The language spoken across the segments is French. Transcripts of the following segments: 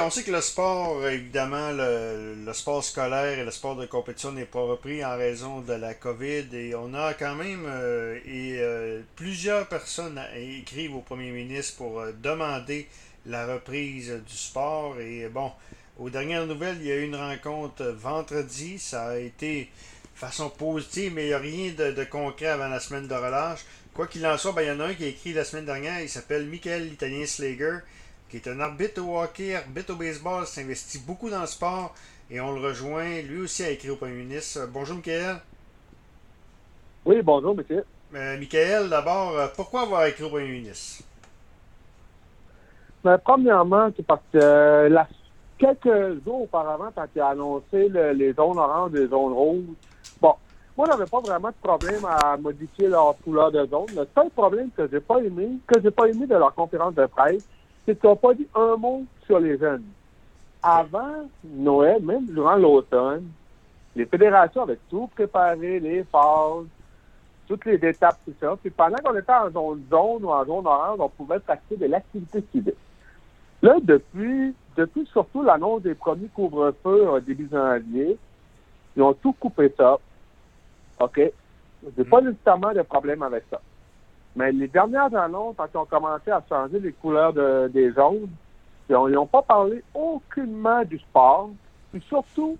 On sait que le sport, évidemment, le, sport scolaire et le sport de compétition n'est pas repris en raison de la COVID et on a quand même euh, et euh, plusieurs personnes écrivent au premier ministre pour euh, demander la reprise du sport et bon, aux dernières nouvelles, il y a eu une rencontre vendredi, ça a été de façon positive, mais il n'y a rien de, concret avant la semaine de relâche. Quoi qu'il en soit, ben, il y en a un qui a écrit la semaine dernière, il s'appelle Michael l'Italien Slager qui est un arbitre au hockey, arbitre au baseball, s'investit beaucoup dans le sport et on le rejoint. Lui aussi a écrit au Premier ministre. Bonjour, Michael. Oui, bonjour, monsieur. Euh, Michael, d'abord, euh, pourquoi avoir écrit au Premier ministre? Ben, premièrement, c'est parce que euh, quelques jours auparavant, quand il a annoncé les zones oranges et les zones rouges, bon, moi, je n'avais pas vraiment de problème à modifier leur couleur de zone. Le seul problème que j'ai pas aimé, que j'ai pas aimé de leur conférence de presse, c'est qu'ils n'ont pas dit un mot sur les jeunes. Avant Noël, même durant l'automne, les fédérations avaient tout préparé, les phases, toutes les étapes, tout ça. Puis pendant qu'on était en zone zone ou en zone orange, on pouvait pratiquer de l'activité civique. Là, depuis, depuis surtout l'annonce des premiers couvre-feux au début janvier, ils ont tout coupé ça. OK? J'ai pas mm. nécessairement de problème avec ça. Mais les dernières annonces, quand ils ont commencé à changer les couleurs des zones, ils n'ont pas parlé aucunement du sport, puis surtout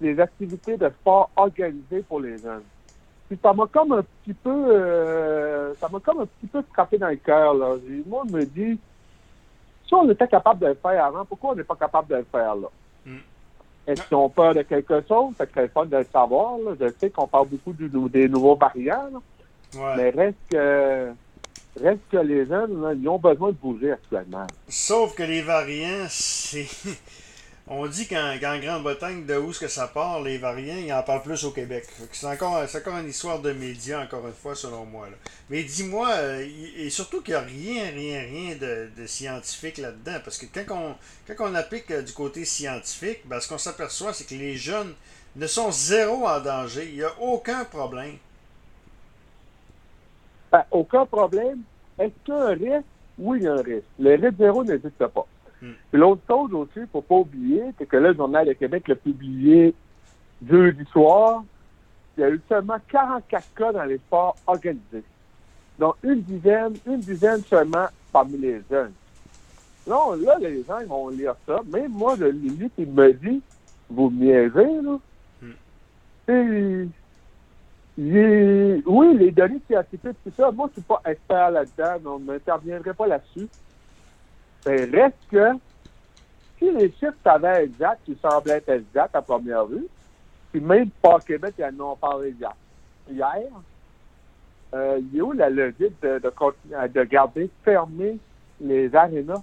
des activités de sport organisées pour les jeunes. Puis ça m'a comme un petit peu euh, ça m'a comme un petit peu frappé dans le cœur. Là. Moi, je me dis, si on était capable de le faire avant, pourquoi on n'est pas capable de le faire là? Hmm. Est-ce qu'ils ont peur de quelque chose? Ça serait fun de le savoir. Là. Je sais qu'on parle beaucoup des nouveaux variants. Mais reste que, reste que les jeunes, ils ont besoin de bouger actuellement. Sauf que les variants, c'est. On dit qu'en Grande-Bretagne, de où ce que ça part, les variants, ils en parlent plus au Québec. C'est encore, encore une histoire de médias, encore une fois, selon moi. Mais dis-moi, euh, et surtout qu'il n'y a rien, rien, rien de, scientifique là-dedans. Parce que quand on, quand on applique euh, du côté scientifique, ben, ce qu'on s'aperçoit, c'est que les jeunes ne sont zéro en danger. Il n'y a aucun problème. Ben, aucun problème. Est-ce qu'il y a un risque? Oui, il y a un risque. Le risque zéro n'existe pas. Hmm. L'autre chose aussi, il ne faut pas oublier, c'est que là, le Journal de Québec l'a publié jeudi soir. Il y a eu seulement 44 cas dans les sports organisés. Donc, une dizaine, une dizaine seulement parmi les jeunes. Non, là, les gens, ils vont lire ça. Même moi, le limite, il me dit, vous niaisez, là. Oui, les données scientifiques, tout ça, moi, je suis pas expert là-dedans, donc je n'interviendrai pas là-dessus. Mais reste que, si les chiffres savaient exact, ils semblaient être exacts à première vue, puis même pas Québec, ils en ont parlé hier. Hier, euh, il y a où la logique de, de, de garder fermées les arénas?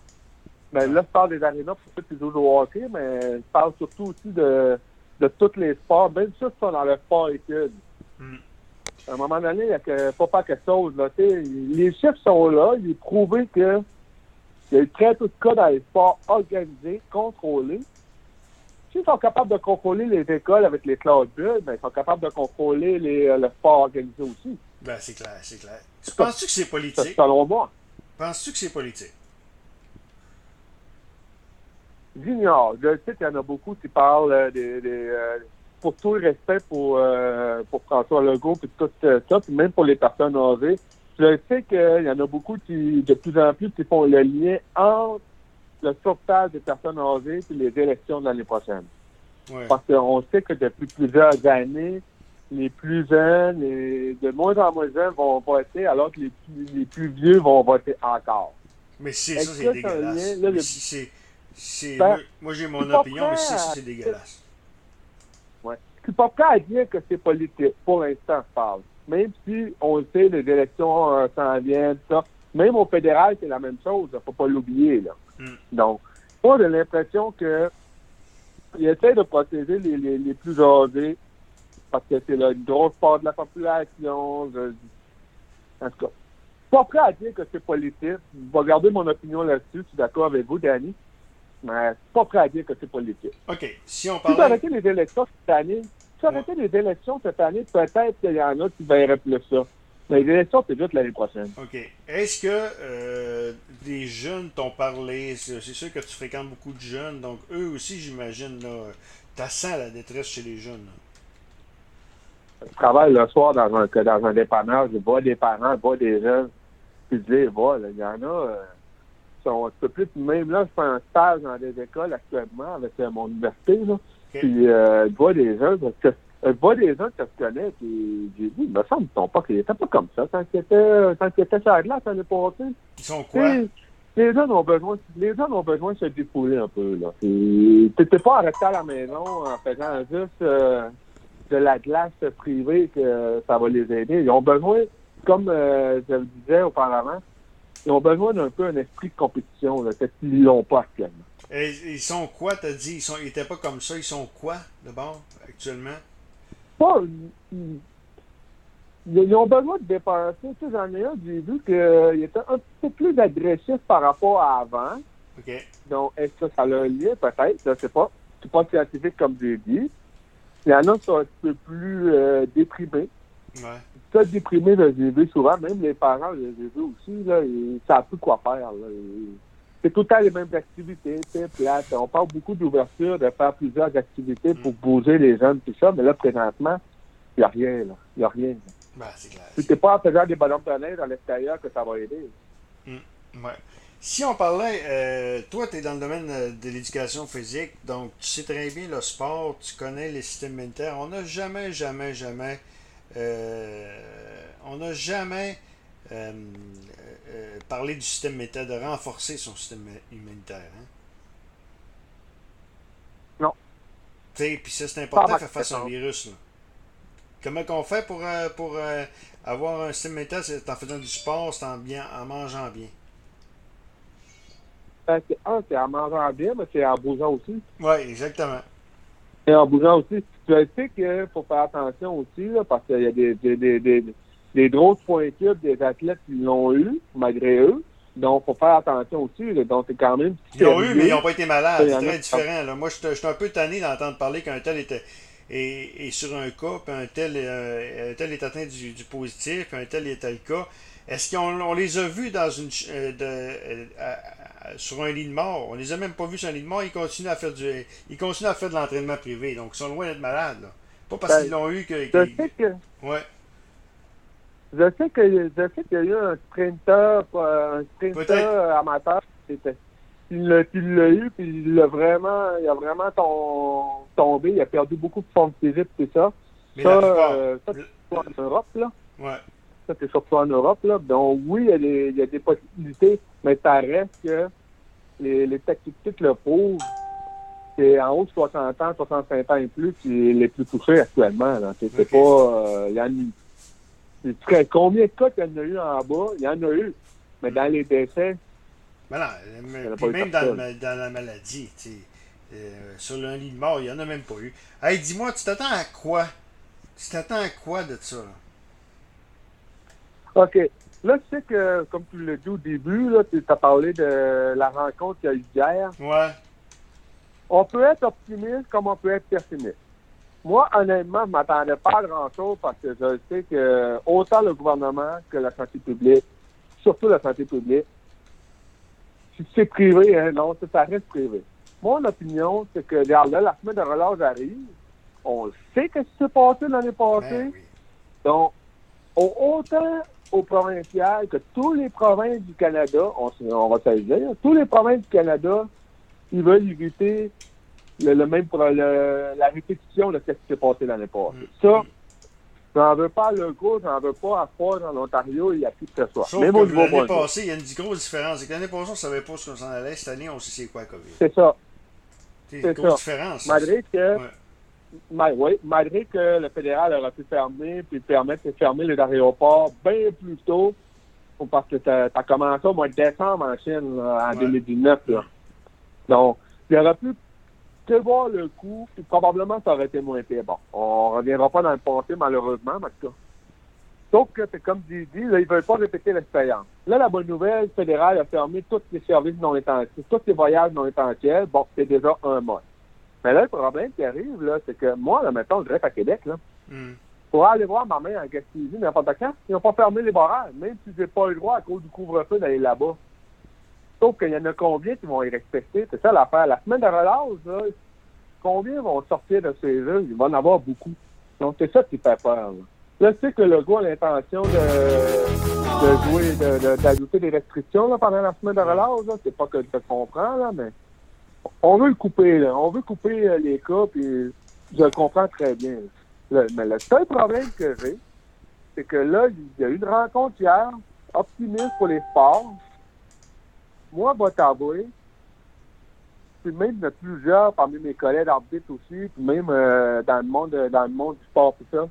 Mais là, je parle des arénas pour ceux qui jouent au hockey, mais je parle surtout aussi de, de tous les sports, même ceux qui sont dans le sport études. À un moment donné, il ne faut pas quelque chose. Là, les chiffres sont là. Il est prouvé que il y a eu très peu de cas dans les sports organisés, contrôlés. S'ils sont capables de contrôler les écoles avec les classes bulles, ben, ils sont capables de contrôler les, euh, le sport organisé aussi. Ben, c'est clair, c'est clair. Penses-tu que c'est politique? Selon moi. Penses-tu que c'est politique? J'ignore. Je sais qu'il y en a beaucoup qui parlent euh, des, euh, pour tout le respect pour, euh, pour François Legault et tout euh, ça, puis même pour les personnes âgées, je sais qu'il y en a beaucoup qui, de plus en plus, qui font le lien entre le sauvetage des personnes âgées et les élections de l'année prochaine. Parce qu'on sait que depuis plusieurs années, les plus jeunes et de moins en moins jeunes vont voter, alors que les plus, les plus vieux vont voter encore. Mais c'est ça, c'est dégueulasse. Ben, moi, j'ai mon opinion, mais c'est dégueulasse. Je suis pas prêt à dire que c'est politique, pour l'instant, je parle. Même si on le sait, les élections euh, s'en viennent, ça. Même au fédéral, c'est la même chose, il ne faut pas l'oublier, là. Hmm. Donc, moi, j'ai l'impression que il essaie de protéger les, les, les plus âgés parce que c'est une grosse part de la population. Je, en tout cas, pas prêt à dire que c'est politique. Je vais garder mon opinion là-dessus. Je suis d'accord avec vous, Danny mais pas prêt à dire que c'est politique. OK. Si on parle. Si arrêté les élections cette année, si arrêté les élections cette année, peut-être qu'il y en a qui verraient plus ça. Mais les élections, c'est juste l'année prochaine. OK. Est-ce que euh, des jeunes t'ont parlé? C'est sûr que tu fréquentes beaucoup de jeunes, donc eux aussi, j'imagine, là, t'as sens la détresse chez les jeunes. là. Je travaille le soir dans un, dans un dépanneur, je vois des parents, je vois des jeunes, puis je les vois, là, il y en a, euh, sont un peu plus, même là, je fais un stage dans des écoles actuellement avec euh, mon université, là, puis euh, je vois des jeunes, parce que, euh, je vois des que je connais, puis j'ai dit, il me semble qu'ils sont pas, qu'ils étaient pas comme ça quand ils étaient, quand ils étaient sur la glace l'année passée. Ils sont quoi? Les jeunes ont besoin, les jeunes ont besoin de se dépouiller un peu, là. T'es pas rester à la maison en faisant juste euh, de la glace privée que ça va les aider. Ils ont besoin, comme euh, je le disais auparavant, ils ont besoin d'un peu un esprit de compétition, là, parce qu'ils l'ont pas actuellement. Et, ils sont quoi, t'as dit? Ils sont, ils étaient pas comme ça. Ils sont quoi, d'abord, actuellement? Pas, ils, ils ont besoin de dépenser. Tu sais, j'en ai un, j'ai vu qu'il était un petit peu plus agressif par rapport à avant. OK. Donc, est-ce que ça a un lien? Peut-être, je ne sais pas. C'est pas scientifique comme j'ai dit. Il y en a qui sont un petit peu plus euh, déprimés. Ouais. Là, j'ai vu souvent, même les parents, je les ai vus aussi, là, ils savent plus quoi faire. là. C'est tout le temps les mêmes activités, c'est plate. On parle beaucoup d'ouverture, de faire plusieurs activités pour bouger les jeunes, tout ça, mais là, présentement, il n'y a rien, là. Il n'y a rien. Ben, c'est clair. Pas en faisant des ballons de neige à l'extérieur que ça va aider. Ouais. Si on parlait, euh, toi, tu es dans le domaine euh, de l'éducation physique, donc tu sais très bien le sport, tu connais les systèmes immunitaires. On n'a jamais, jamais, jamais, on n'a jamais euh, euh, parlé du système immunitaire, de renforcer son système immunitaire. Hein? Non. Tu sais, puis ça, c'est important faire face à un virus. Là. Comment qu'on fait pour, euh, pour euh, avoir un système immunitaire? C'est en faisant du sport, c'est en, bien, en mangeant bien. Un, c'est en mangeant bien, mais c'est en bougeant aussi. Oui, exactement. Et en bougeant aussi. Tu sais qu'il faut faire attention aussi, là, parce qu'il y a des, des, des, des, des grosses pointures des athlètes qui l'ont eu, malgré eux. Donc, il faut faire attention aussi. Là. Donc, c'est quand même... Ils l'ont eu, mais ils n'ont pas été malades. C'est très différent. Là. Moi, je suis un peu tanné d'entendre parler qu'un tel était est, est sur un cas, puis un tel, euh, un tel est atteint du, du positif, puis un tel est le cas. Est-ce qu'on on les a vus dans une euh, de, euh, sur un lit de mort? On les a même pas vus sur un lit de mort. Ils continuent à faire du ils continuent à faire de l'entraînement privé. Donc, ils sont loin d'être malades. Là. Pas parce Ben, qu'ils l'ont eu que. Je sais que... ouais. Je sais que je sais qu'il y a eu un sprinter, euh, un sprinter euh, amateur qui il l'a il l'a eu, puis il l'a vraiment, il a vraiment tom- tombé, il a perdu beaucoup de forme physique, tout ça. Mais ça, la plupart. euh, ça, en Europe, là. Ouais. Ça, c'est surtout en Europe, là. Donc, oui, il y a des, il y a des possibilités, mais ça reste que les, les statistiques le prouvent. C'est en haut de 60 ans, 65 ans et plus qui est les plus touchés actuellement. C'est pas, euh, il y en a tu serais- combien de cas qu'il y en a eu en bas? Il y en a eu. Mais dans les décès, Mais non, mais- puis même dans, le- la maladie, tu sais, euh, sur un lit de mort, il n'y en a même pas eu. Hey, dis-moi, tu t'attends à quoi? Tu t'attends à quoi de ça? là? OK. Là, tu sais que, comme tu l'as dit au début, là, tu as parlé de la rencontre qu'il y a eu hier. Ouais. On peut être optimiste comme on peut être pessimiste. Moi, honnêtement, je ne m'attendais pas à grand-chose parce que je sais que autant le gouvernement que la santé publique, surtout la santé publique, si c'est privé, hein, non, ça, reste privé. Mon opinion, c'est que là, la semaine de relâche arrive. On sait que ce qui s'est passé l'année passée. Ben oui. Donc, au- autant au provincial que tous les provinces du Canada, on, va se le dire, tous les provinces du Canada, ils veulent éviter le, le même pro- le- la répétition de ce qui s'est passé l'année passée. Mm. Ça, j'en veux pas à Legault, j'en veux pas à Ford en Ontario, il y a qui que ce soit. Sauf Même que au niveau l'année passée, il y a une grosse différence. C'est que L'année passée, on ne savait pas ce qu'on s'en allait. Cette année, on sait c'est quoi COVID. C'est ça. C'est une grosse ça. différence. Malgré que, Ouais. Ma- oui, malgré que le fédéral aurait pu fermer, puis permettre de fermer les aéroports bien plus tôt, parce que ça a commencé au mois de décembre en Chine, là, en Ouais. 2019. Là. Donc, il aurait pu prévoir le coup, puis probablement ça aurait été moins pire. Bon, on reviendra pas dans le passé, malheureusement, mais en tout cas. Sauf que, c'est comme dit, dit là, ils veulent pas répéter l'expérience. Là, la bonne nouvelle, le fédéral a fermé tous les services non essentiels, tous les voyages non essentiels. Bon, c'est déjà un mois. Mais là, le problème qui arrive, là, c'est que moi, là, mettons, je reste à Québec, là. Hmm. pour aller voir ma mère en Gaspésie n'importe quand, ils n'ont pas fermé les barrages, même si j'ai pas eu le droit à cause du couvre-feu d'aller là-bas. Sauf qu'il y en a combien qui vont y respecter? C'est ça l'affaire. La semaine de relâche, là, combien vont sortir de ces jeux? Il va en avoir beaucoup. Donc, c'est ça qui fait peur. Là, je sais que le gars a l'intention de, de jouer, de, d'ajouter des restrictions là, pendant la semaine de relâche. C'est pas que je comprends, là, mais on veut le couper. Là. On veut couper euh, les cas, puis je le comprends très bien. Le, mais le seul problème que j'ai, c'est que là, il y a eu une rencontre hier, optimiste pour les sports. Moi, vais t'avouer, puis même de plusieurs parmi mes collègues d'arbitres aussi, puis même euh, dans le monde dans le monde du sport tout ça.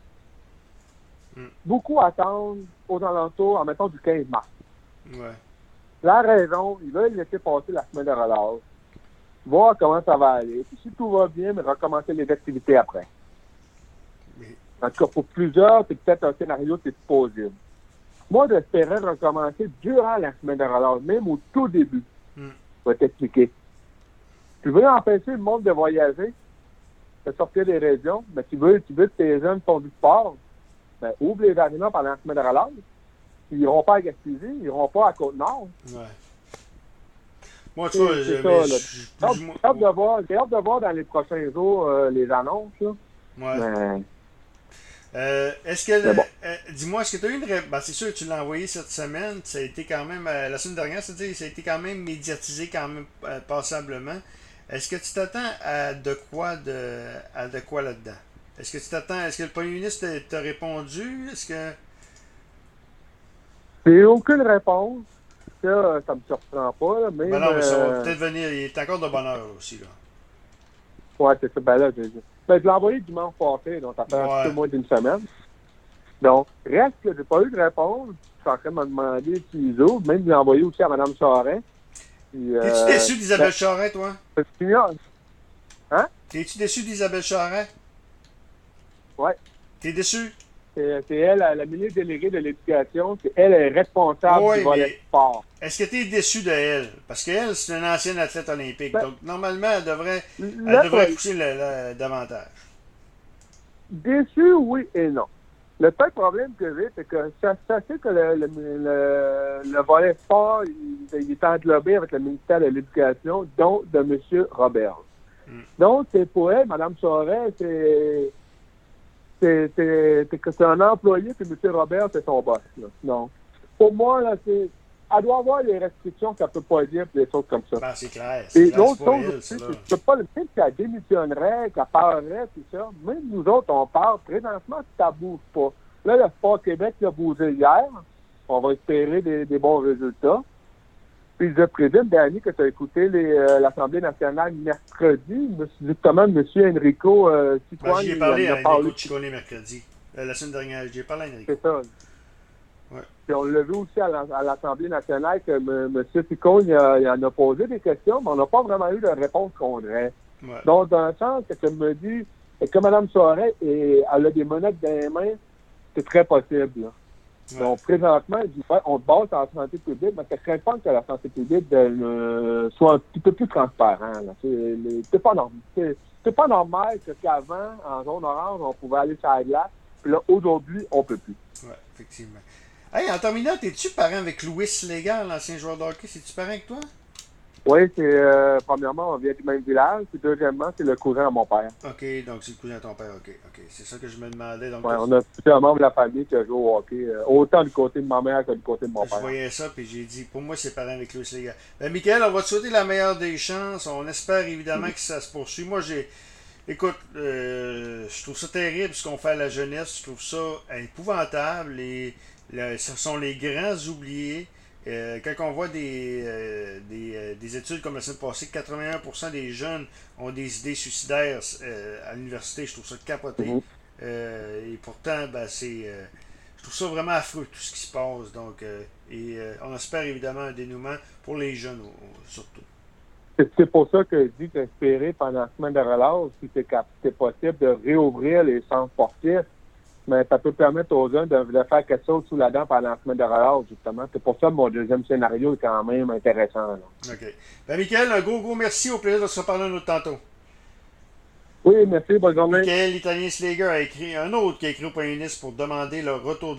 Mm. Beaucoup attendent aux alentours, en mettant du 15 mars. Ouais. La raison, ils veulent laisser passer la semaine de relâche, voir comment ça va aller. Puis si tout va bien, mais recommencer les activités après. En tout cas, pour plusieurs, c'est peut-être un scénario qui est possible. Moi, j'espérais recommencer durant la semaine de relâche, même au tout début. Mm. Je vais t'expliquer. Tu veux empêcher le monde de voyager, de sortir des régions, mais tu veux, tu veux que tes jeunes font du sport, ben, ouvre les arénas pendant la semaine de relâche. Ils iront pas à Gaspésie, ils iront pas à Côte-Nord. Ouais. Moi, tu vois, J'ai hâte- de voir, hâte de voir dans les prochains jours euh, les annonces. Là. Ouais. Mais, Euh, est-ce que, bon. euh, dis-moi, est-ce que tu as eu une réponse? Ben, c'est sûr que tu l'as envoyé cette semaine. Ça a été quand même, euh, la semaine dernière, c'est-à-dire, ça a été quand même médiatisé quand même passablement. Est-ce que tu t'attends à de quoi de, à de quoi là-dedans? Est-ce que tu t'attends, est-ce que le premier ministre t'a- t'a répondu? Est-ce que, J'ai aucune réponse. Ça, ça me surprend pas. Là, même, ben non, mais ça va euh, peut-être venir, il est encore de bonne heure aussi, là. Ouais, c'est ça. Ben là, j'ai ben, je l'ai envoyé dimanche passé, donc ça fait un Ouais. petit peu moins d'une semaine. Donc, reste que j'ai pas eu de réponse. Je suis en train de me demander s'ils ouvrent. Même, je l'ai envoyé aussi à Mme. Puis, T'es-tu euh, déçu d'Isabelle Charret, toi? je en- T'es-tu déçu d'Isabelle Charret? Ouais. T'es déçu? C'est elle, la ministre déléguée de l'Éducation. C'est elle est responsable du volet sport. Est-ce que tu es déçu de elle? Parce qu'elle, c'est une ancienne athlète olympique. Ben, donc, normalement, elle devrait, elle devrait pousser le- le- davantage. Déçu, oui et non. Le seul problème que j'ai, c'est que fait que le, le, le, le volet sport, il, il est englobé avec le ministère de l'Éducation, dont de M. Robert. Mm. Donc, c'est pour elle, Mme Charest, c'est c'est un employé, puis M. Robert, c'est son boss. Là. Donc, pour moi, là, c'est elle doit avoir les restrictions qu'elle peut pas dire, puis des choses comme ça. Ben, c'est clair. Et l'autre chose aussi, que c'est pas le fait qu'elle démissionnerait, qu'elle parlerait, tout ça. Même nous autres, on parle. Présentement, ça bouge pas. Là, le Sport Québec a bougé hier. On va espérer des, des bons résultats. Puis je présume, Danny, que tu as écouté euh, l'Assemblée nationale mercredi. Justement, M. Enrico euh, Ben, Cicogne, j'y ai parlé à. Enrico Ciccone mercredi. Euh, la semaine dernière, j'y ai parlé à Enrico. C'est ça. Ouais. Puis on l'a vu aussi à la- à l'Assemblée nationale que M. Cicogne il, a- il en a posé des questions, mais on n'a pas vraiment eu de réponse qu'on. Ouais. Donc, dans le sens que tu me dis que Mme Soret, et, elle a des menottes dans les mains, c'est très possible. là. Ouais. Donc, présentement, on se base en santé publique, mais ça craint pas que la santé publique de, euh, soit un petit peu plus transparent. C'est c'est pas normal. C'est c'est pas normal que qu'avant, en zone orange, on pouvait aller sur la glace, puis là, aujourd'hui, on peut plus. Ouais, effectivement. Hey, en terminant, es-tu parent avec Louis Légal, l'ancien joueur de hockey? C'est-tu parent avec toi? Oui, c'est euh, premièrement, on vient du même village, puis deuxièmement, c'est le cousin à mon père. Ok, donc c'est le cousin de ton père. Ok, ok. C'est ça que je me demandais. Donc, Ouais, on a plusieurs membres de la famille qui jouent au hockey, euh, autant du côté de ma mère que du côté de mon Je père. voyais ça, puis j'ai dit, pour moi, c'est parent avec Louis Légal. Ben, Michael, on va te souhaiter la meilleure des chances. On espère évidemment que ça se poursuit. Moi, j'ai. Écoute, euh, je trouve ça terrible ce qu'on fait à la jeunesse. Je trouve ça épouvantable. Et, ce sont les grands oubliés. Euh, quand on voit des, euh, des, euh, des études comme la semaine passée, 81% des jeunes ont des idées suicidaires euh, à l'université, je trouve ça capoté. Mhm. Et pourtant, ben, c'est, je trouve ça vraiment affreux tout ce qui se passe. Donc, et on espère évidemment un dénouement pour les jeunes surtout. C'est pour ça que je dis d'espérer pendant la semaine de relâche, si c'est possible, de réouvrir les centres sportifs. Mais ça peut permettre aux jeunes de, de faire quelque chose sous la dent pendant la semaine de relâche, justement. C'est pour ça que mon deuxième scénario est quand même intéressant. là. OK. Ben, Michael, un gros, gros merci. Au plaisir de se reparler un autre tantôt. Oui, merci, bonne journée. Michael Italien Slager a écrit un autre qui a écrit au premier ministre pour demander le retour du